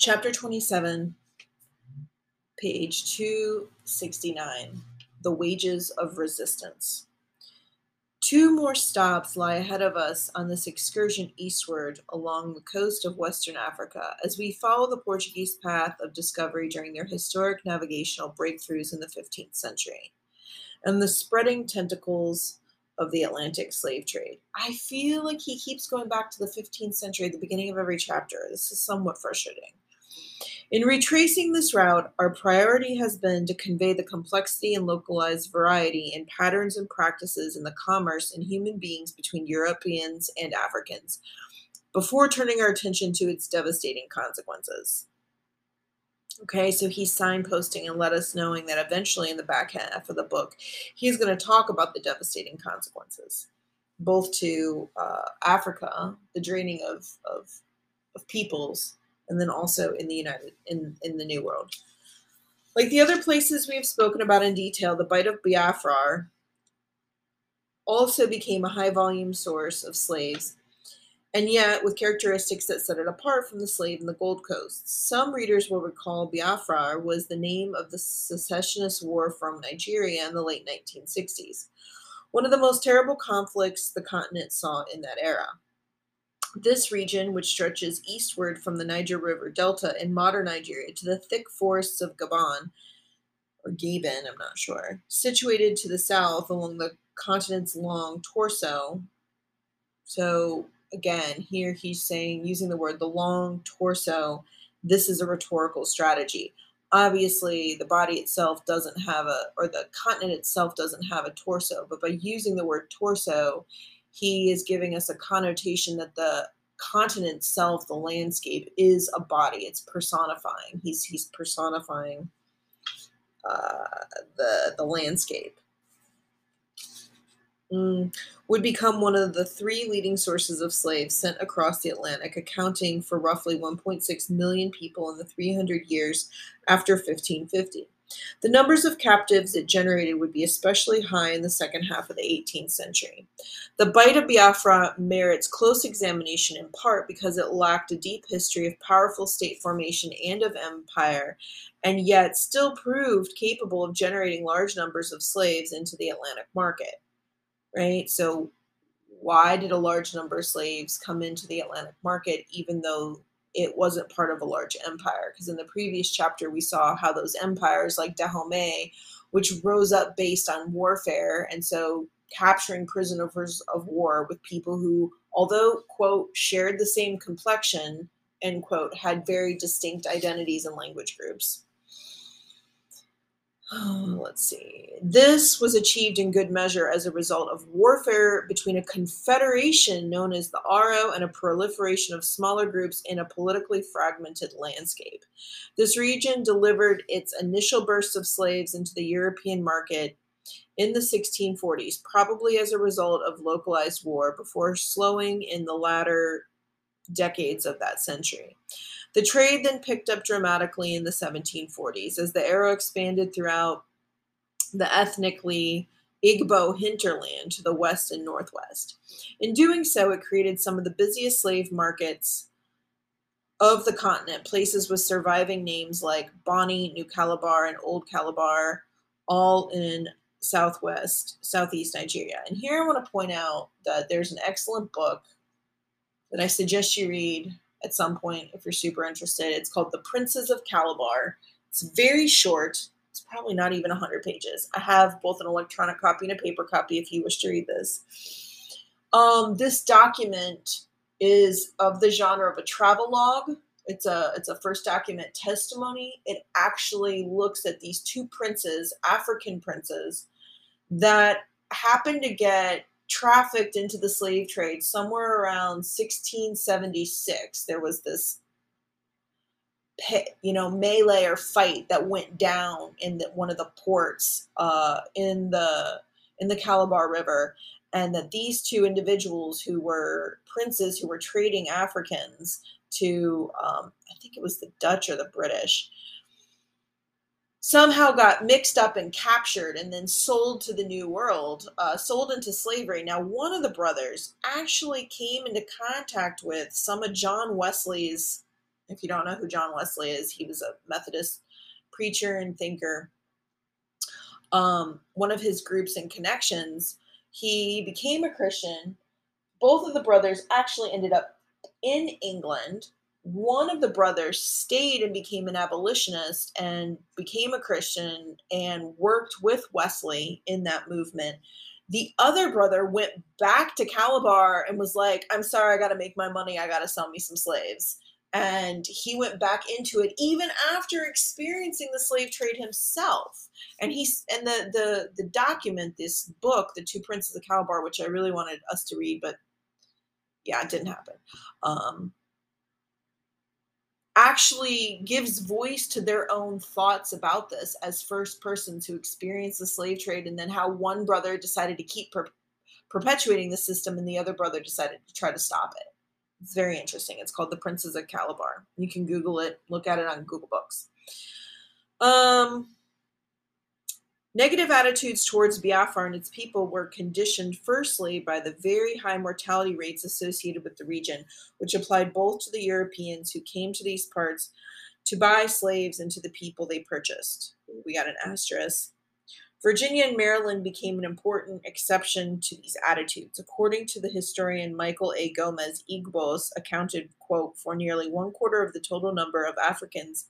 Chapter 27, page 269 The Wages of Resistance. Two more stops lie ahead of us on this excursion eastward along the coast of Western Africa as we follow the Portuguese path of discovery during their historic navigational breakthroughs in the 15th century and the spreading tentacles of the Atlantic slave trade. I feel like he keeps going back to the 15th century at the beginning of every chapter. This is somewhat frustrating. In retracing this route, our priority has been to convey the complexity and localized variety in patterns and practices in the commerce and human beings between Europeans and Africans, before turning our attention to its devastating consequences. Okay, so he's signposting and let us knowing that eventually in the back half of the book, he's going to talk about the devastating consequences, both to uh, Africa, the draining of, of, of peoples, and then also in the United in in the New World. Like the other places we have spoken about in detail, the Bight of Biafra also became a high volume source of slaves, and yet with characteristics that set it apart from the slave in the Gold Coast. Some readers will recall Biafra was the name of the secessionist war from Nigeria in the late 1960s, one of the most terrible conflicts the continent saw in that era. This region, which stretches eastward from the Niger River Delta in modern Nigeria to the thick forests of Gabon, or Gabon, I'm not sure, situated to the south along the continent's long torso. So, again, here he's saying, using the word the long torso, this is a rhetorical strategy. Obviously, the body itself doesn't have a, or the continent itself doesn't have a torso, but by using the word torso, he is giving us a connotation that the continent itself, the landscape, is a body. It's personifying. He's he's personifying uh, the the landscape. Mm, would become one of the three leading sources of slaves sent across the Atlantic, accounting for roughly 1.6 million people in the 300 years after 1550. The numbers of captives it generated would be especially high in the second half of the 18th century. The Bight of Biafra merits close examination in part because it lacked a deep history of powerful state formation and of empire, and yet still proved capable of generating large numbers of slaves into the Atlantic market. Right? So, why did a large number of slaves come into the Atlantic market even though it wasn't part of a large empire. Because in the previous chapter, we saw how those empires like Dahomey, which rose up based on warfare, and so capturing prisoners of war with people who, although, quote, shared the same complexion, end quote, had very distinct identities and language groups. Um, let's see. This was achieved in good measure as a result of warfare between a confederation known as the Aro and a proliferation of smaller groups in a politically fragmented landscape. This region delivered its initial burst of slaves into the European market in the 1640s, probably as a result of localized war, before slowing in the latter decades of that century. The trade then picked up dramatically in the 1740s as the Aro expanded throughout the ethnically Igbo hinterland to the west and northwest. In doing so, it created some of the busiest slave markets of the continent, places with surviving names like Bonny, New Calabar, and Old Calabar, all in southwest, southeast Nigeria. And here I want to point out that there's an excellent book that I suggest you read at some point if you're super interested. It's called The Princes of Calabar. It's very short. It's probably not even 100 pages. I have both an electronic copy and a paper copy if you wish to read this. Um, this document is of the genre of a travel log. It's a it's a first document testimony. It actually looks at these two princes, African princes, that happened to get trafficked into the slave trade somewhere around 1676. There was this you know melee or fight that went down in the, one of the ports uh, in the in the Calabar River, and that these two individuals who were princes who were trading Africans to um, I think it was the Dutch or the British somehow got mixed up and captured and then sold to the New World, uh, sold into slavery. Now, one of the brothers actually came into contact with some of John Wesley's If you don't know who John Wesley is, he was a Methodist preacher and thinker. Um, one of his groups and connections, he became a Christian. Both of the brothers actually ended up in England. One of the brothers stayed and became an abolitionist and became a Christian and worked with Wesley in that movement. The other brother went back to Calabar and was like, I'm sorry, I got to make my money. I got to sell me some slaves. And he went back into it even after experiencing the slave trade himself. And he's and the the the document, this book, The Two Princes of Calabar, which I really wanted us to read, but yeah, it didn't happen. Um, actually gives voice to their own thoughts about this as first persons who experienced the slave trade and then how one brother decided to keep per- perpetuating the system and the other brother decided to try to stop it. It's very interesting. It's called the princes of calabar. You can google it. Look at it on google books. Um Negative attitudes towards Biafra and its people were conditioned firstly by the very high mortality rates associated with the region, which applied both to the Europeans who came to these parts to buy slaves and to the people they purchased. We got an asterisk. Virginia and Maryland became an important exception to these attitudes. According to the historian Michael A. Gomez, Igbos accounted, quote, for nearly one quarter of the total number of Africans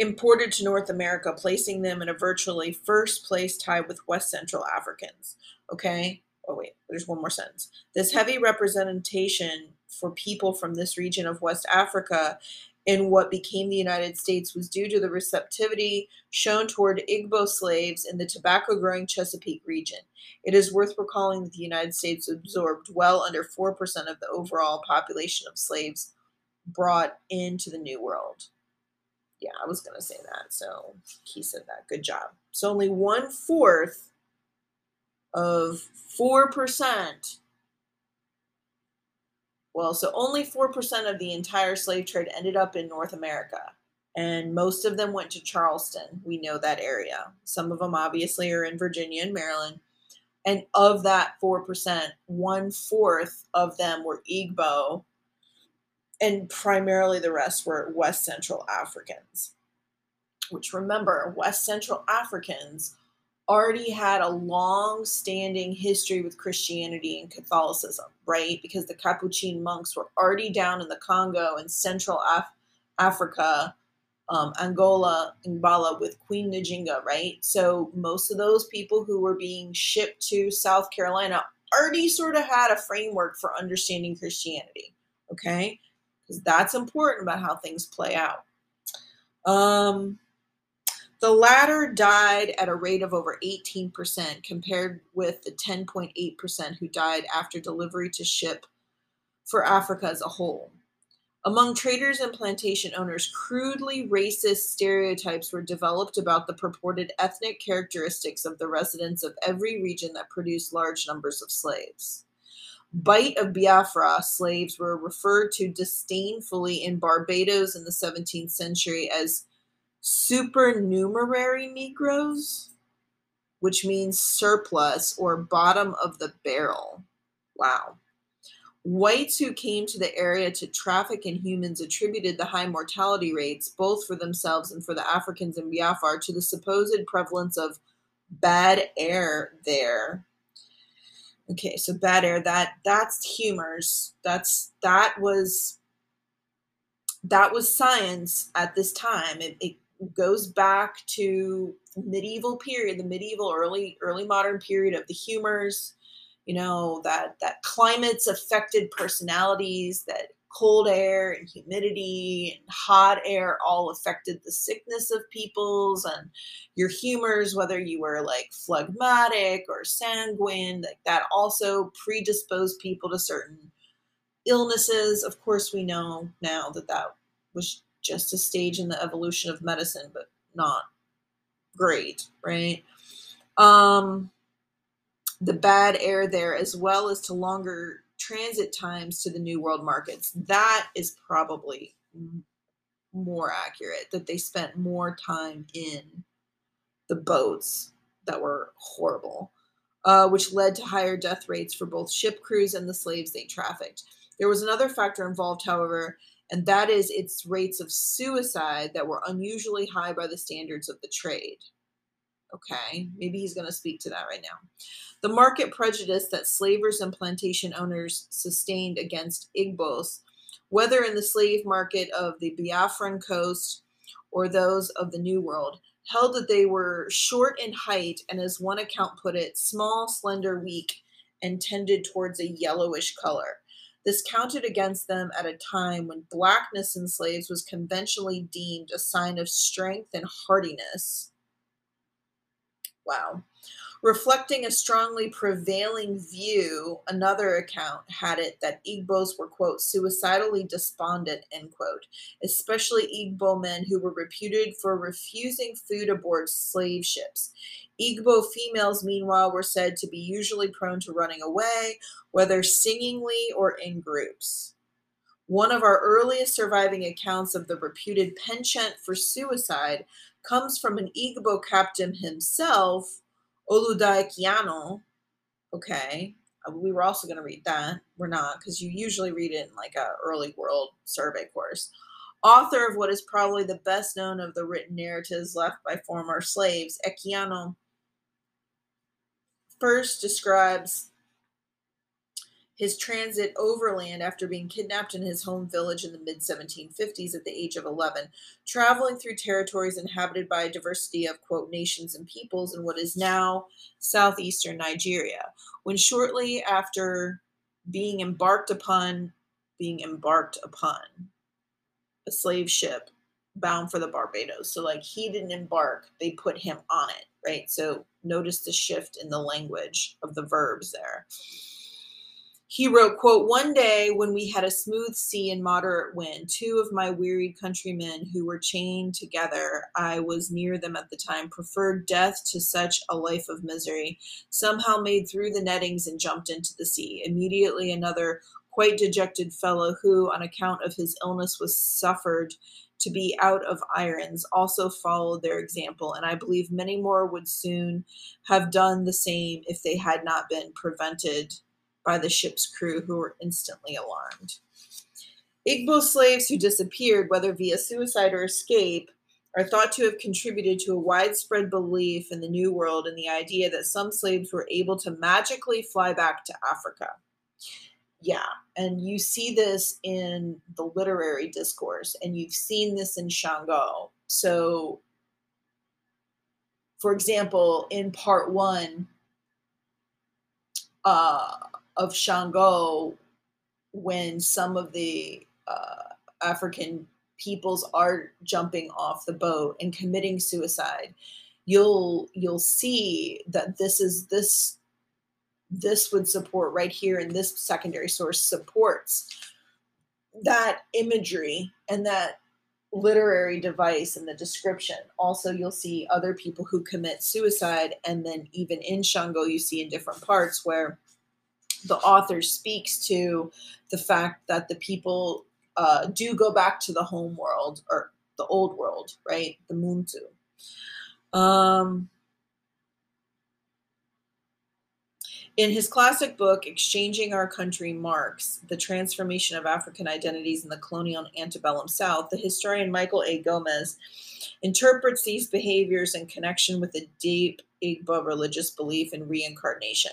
imported to North America, placing them in a virtually first place tie with West Central Africans. Okay. Oh, wait, there's one more sentence. This heavy representation for people from this region of West Africa in what became the United States was due to the receptivity shown toward Igbo slaves in the tobacco growing Chesapeake region. It is worth recalling that the United States absorbed well under 4% of the overall population of slaves brought into the New World yeah, I was gonna say that. So he said that. Good job. So only one fourth of four percent. Well, so only four percent of the entire slave trade ended up in North America, and most of them went to Charleston. We know that area. Some of them obviously are in Virginia and Maryland. And of that 4%, one fourth of them were Igbo and primarily the rest were West Central Africans. Which remember, West Central Africans already had a long standing history with Christianity and Catholicism, right? Because the Capuchin monks were already down in the Congo and Central Af- Africa, um, Angola, Bala with Queen Njinga, right? So most of those people who were being shipped to South Carolina already sort of had a framework for understanding Christianity, okay? Because that's important about how things play out. Um, the latter died at a rate of over 18%, compared with the 10.8% who died after delivery to ship for Africa as a whole. Among traders and plantation owners, crudely racist stereotypes were developed about the purported ethnic characteristics of the residents of every region that produced large numbers of slaves. Bight of Biafra slaves were referred to disdainfully in Barbados in the 17th century as supernumerary Negroes, which means surplus or bottom of the barrel. Wow. Whites who came to the area to traffic in humans attributed the high mortality rates, both for themselves and for the Africans in Biafra, to the supposed prevalence of bad air there Okay, so bad air. That that's humors. That's that was that was science at this time. It, it goes back to medieval period, the medieval early early modern period of the humors. You know that that climates affected personalities. That cold air and humidity and hot air all affected the sickness of people's and your humors whether you were like phlegmatic or sanguine like that also predisposed people to certain illnesses. Of course we know now that that was just a stage in the evolution of medicine but not great right? Um the bad air there as well as to longer transit times to the new world markets that is probably more accurate that they spent more time in the boats that were horrible uh, which led to higher death rates for both ship crews and the slaves they trafficked there was another factor involved however and that is its rates of suicide that were unusually high by the standards of the trade. Okay, maybe he's going to speak to that right now. The market prejudice that slavers and plantation owners sustained against Igbos, whether in the slave market of the Biafran coast or those of the New World, held that they were short in height and, as one account put it, small, slender, weak, and tended towards a yellowish color. This counted against them at a time when blackness in slaves was conventionally deemed a sign of strength and hardiness. Wow. Reflecting a strongly prevailing view, another account had it that Igbos were, quote, suicidally despondent, end quote, especially Igbo men who were reputed for refusing food aboard slave ships. Igbo females, meanwhile, were said to be usually prone to running away, whether singingly or in groups. One of our earliest surviving accounts of the reputed penchant for suicide comes from an Igbo captain himself, Olaudah Equiano. Okay, uh, we were also going to read that. We're not, because you usually read it in like a early world survey course. Author of what is probably the best known of the written narratives left by former slaves, Equiano first describes his transit overland after being kidnapped in his home village in the mid 1750s at the age of 11, traveling through territories inhabited by a diversity of, quote, nations and peoples in what is now southeastern Nigeria. When shortly after being embarked upon, being embarked upon a slave ship bound for the Barbados. So, like, he didn't embark, they put him on it, right? So, notice the shift in the language of the verbs there he wrote quote one day when we had a smooth sea and moderate wind two of my wearied countrymen who were chained together i was near them at the time preferred death to such a life of misery somehow made through the nettings and jumped into the sea. Immediately another quite dejected fellow who on account of his illness was suffered to be out of irons also followed their example and i believe many more would soon have done the same if they had not been prevented by the ship's crew, who were instantly alarmed. Igbo slaves who disappeared, whether via suicide or escape, are thought to have contributed to a widespread belief in the New World and the idea that some slaves were able to magically fly back to Africa. Yeah, and you see this in the literary discourse, and you've seen this in Shango. So, for example, in part one, uh, of Shango when some of the uh, African peoples are jumping off the boat and committing suicide you'll you'll see that this is this this would support right here in this secondary source supports that imagery and that literary device in the description. Also, you'll see other people who commit suicide, and then even in Shango, you see in different parts where the author speaks to the fact that the people uh, do go back to the home world or the old world, right? The Muntu. Um, in his classic book, Exchanging Our Country Marks The Transformation of African Identities in the Colonial Antebellum South, the historian Michael A. Gomez interprets these behaviors in connection with a deep Igbo religious belief in reincarnation.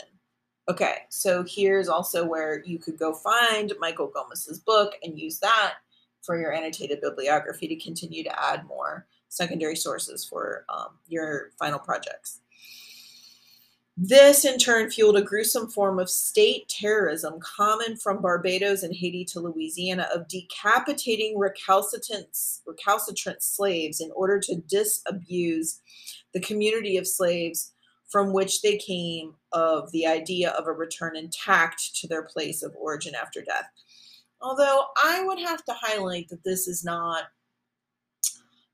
Okay, so here's also where you could go find Michael Gomez's book and use that for your annotated bibliography to continue to add more secondary sources for um, your final projects. This in turn fueled a gruesome form of state terrorism common from Barbados and Haiti to Louisiana of decapitating recalcitrant, recalcitrant slaves in order to disabuse the community of slaves from which they came of the idea of a return intact to their place of origin after death. Although I would have to highlight that this is not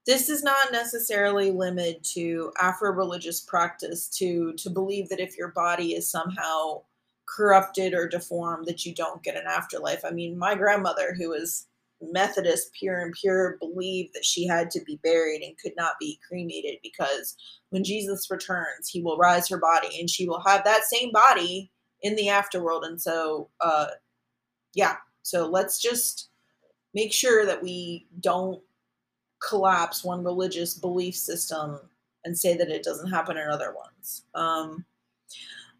this is not necessarily limited to Afro-religious practice to to believe that if your body is somehow corrupted or deformed that you don't get an afterlife. I mean, my grandmother who was Methodist, pure and pure, believed that she had to be buried and could not be cremated because when Jesus returns, he will rise her body and she will have that same body in the afterworld. And so, uh, yeah, so let's just make sure that we don't collapse one religious belief system and say that it doesn't happen in other ones. Um,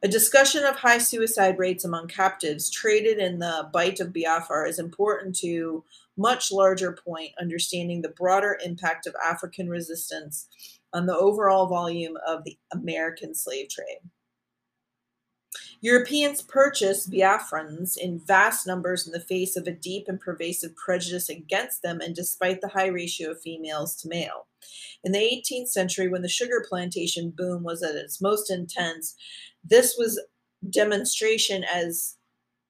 a discussion of high suicide rates among captives traded in the Bight of Biafra is important to much larger point understanding the broader impact of African resistance on the overall volume of the American slave trade. Europeans purchased Biafrans in vast numbers in the face of a deep and pervasive prejudice against them, and despite the high ratio of females to male. In the 18th century, when the sugar plantation boom was at its most intense, this was demonstration as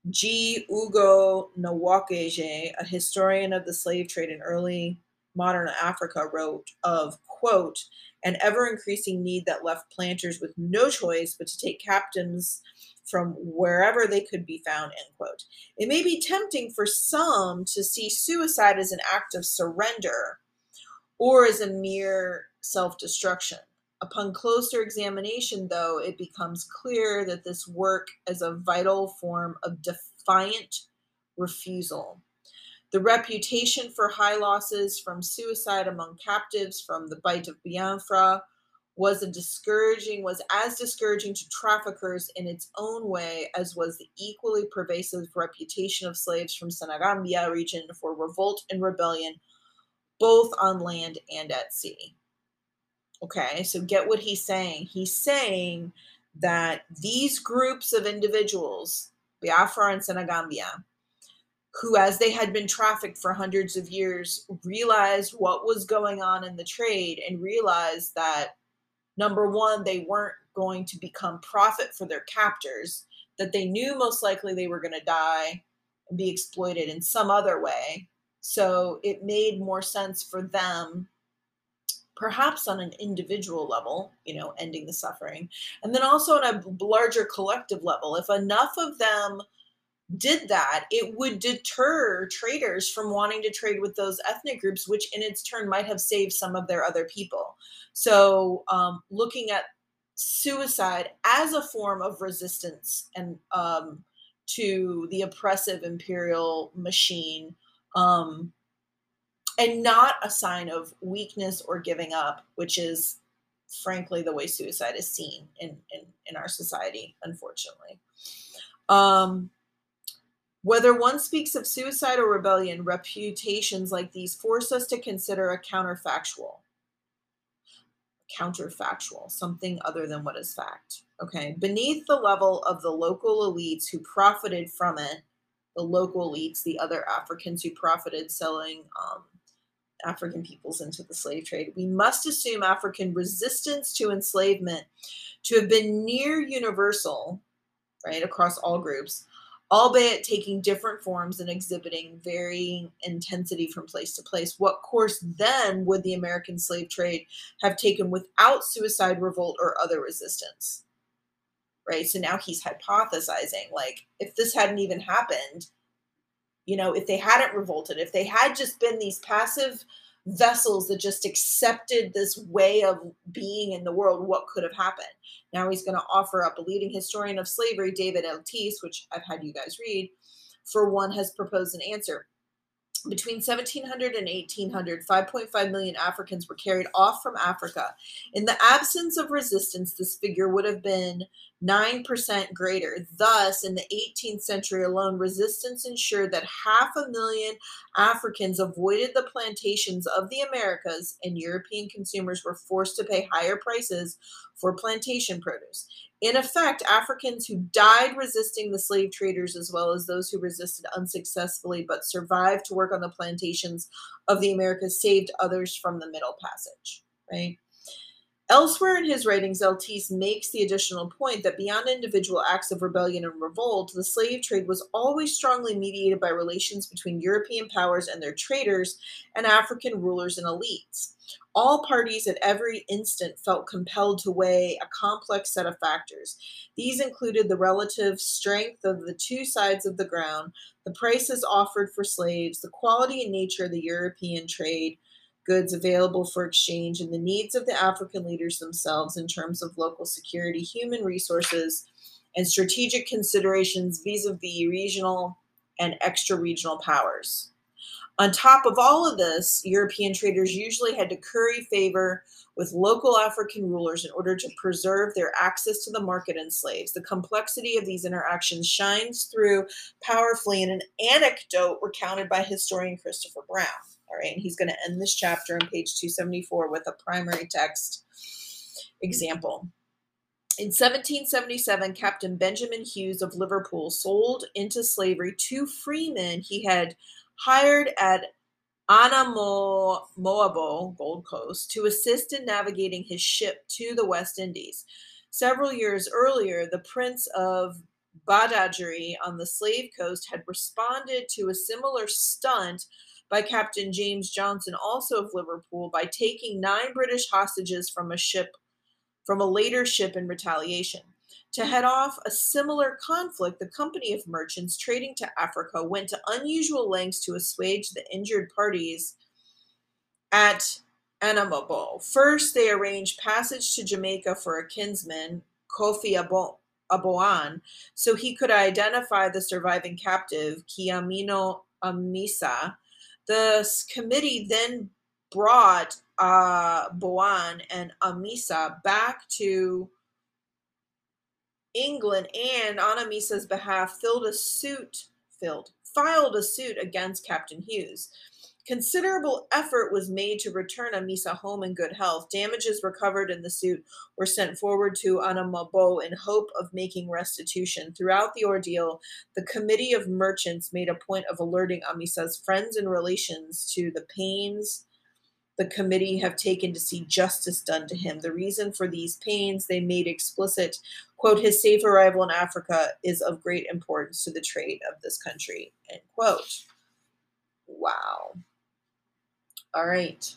G. Ugo Nwokeji, a historian of the slave trade in early modern Africa, wrote of, quote, an ever increasing need that left planters with no choice but to take captains from wherever they could be found, end quote. It may be tempting for some to see suicide as an act of surrender or as a mere self destruction. Upon closer examination, though, it becomes clear that this work is a vital form of defiant refusal. The reputation for high losses from suicide among captives from the Bight of Biafra was a discouraging was as discouraging to traffickers in its own way as was the equally pervasive reputation of slaves from Senegambia region for revolt and rebellion both on land and at sea. Okay, so get what he's saying. He's saying that these groups of individuals, Biafra and Senegambia, who, as they had been trafficked for hundreds of years, realized what was going on in the trade and realized that number one, they weren't going to become profit for their captors, that they knew most likely they were going to die and be exploited in some other way. So it made more sense for them, perhaps on an individual level, you know, ending the suffering, and then also on a larger collective level. If enough of them did that, it would deter traders from wanting to trade with those ethnic groups, which in its turn might have saved some of their other people. So, um, looking at suicide as a form of resistance and um, to the oppressive imperial machine, um, and not a sign of weakness or giving up, which is frankly the way suicide is seen in in, in our society, unfortunately. Um, whether one speaks of suicide or rebellion, reputations like these force us to consider a counterfactual. Counterfactual, something other than what is fact. Okay. Beneath the level of the local elites who profited from it, the local elites, the other Africans who profited selling um, African peoples into the slave trade, we must assume African resistance to enslavement to have been near universal, right, across all groups albeit taking different forms and exhibiting varying intensity from place to place. What course then would the American slave trade have taken without suicide, revolt, or other resistance? Right. So now he's hypothesizing like, if this hadn't even happened, you know, if they hadn't revolted, if they had just been these passive vessels that just accepted this way of being in the world, what could have happened? Now he's going to offer up a leading historian of slavery, David Eltis, which I've had you guys read, for one has proposed an answer. Between 1700 and 1800, 5.5 million Africans were carried off from Africa. In the absence of resistance, this figure would have been 9% greater. Thus, in the 18th century alone, resistance ensured that half a million Africans avoided the plantations of the Americas, and European consumers were forced to pay higher prices for plantation produce. In effect, Africans who died resisting the slave traders, as well as those who resisted unsuccessfully but survived to work on the plantations of the Americas, saved others from the Middle Passage, right? Elsewhere in his writings, Eltis makes the additional point that beyond individual acts of rebellion and revolt, the slave trade was always strongly mediated by relations between European powers and their traders and African rulers and elites. All parties at every instant felt compelled to weigh a complex set of factors. These included the relative strength of the two sides of the ground, the prices offered for slaves, the quality and nature of the European trade, goods available for exchange, and the needs of the African leaders themselves in terms of local security, human resources, and strategic considerations vis a vis regional and extra regional powers. On top of all of this, European traders usually had to curry favor with local African rulers in order to preserve their access to the market and slaves. The complexity of these interactions shines through powerfully in an anecdote recounted by historian Christopher Brown. All right, and he's going to end this chapter on page 274 with a primary text example. In 1777, Captain Benjamin Hughes of Liverpool sold into slavery two freemen he had hired at Anamoabo, Gold Coast, to assist in navigating his ship to the West Indies. Several years earlier, the Prince of Badagry on the slave coast had responded to a similar stunt by Captain James Johnson, also of Liverpool, by taking nine British hostages from a ship from a later ship in retaliation. To head off a similar conflict, the company of merchants trading to Africa went to unusual lengths to assuage the injured parties at Anamoabo. First, they arranged passage to Jamaica for a kinsman, Kofi Aboan, so he could identify the surviving captive, Kiamino Amisa. The committee then brought uh, Boan and Amisa back to England and on Amisa's behalf filled a suit filled filed a suit against Captain Hughes. Considerable effort was made to return Amisa home in good health. Damages recovered in the suit were sent forward to Anamoabo in hope of making restitution. Throughout the ordeal, the Committee of Merchants made a point of alerting Amisa's friends and relations to the pains the committee have taken to see justice done to him. The reason for these pains they made explicit, quote, his safe arrival in Africa is of great importance to the trade of this country, end quote. Wow. All right.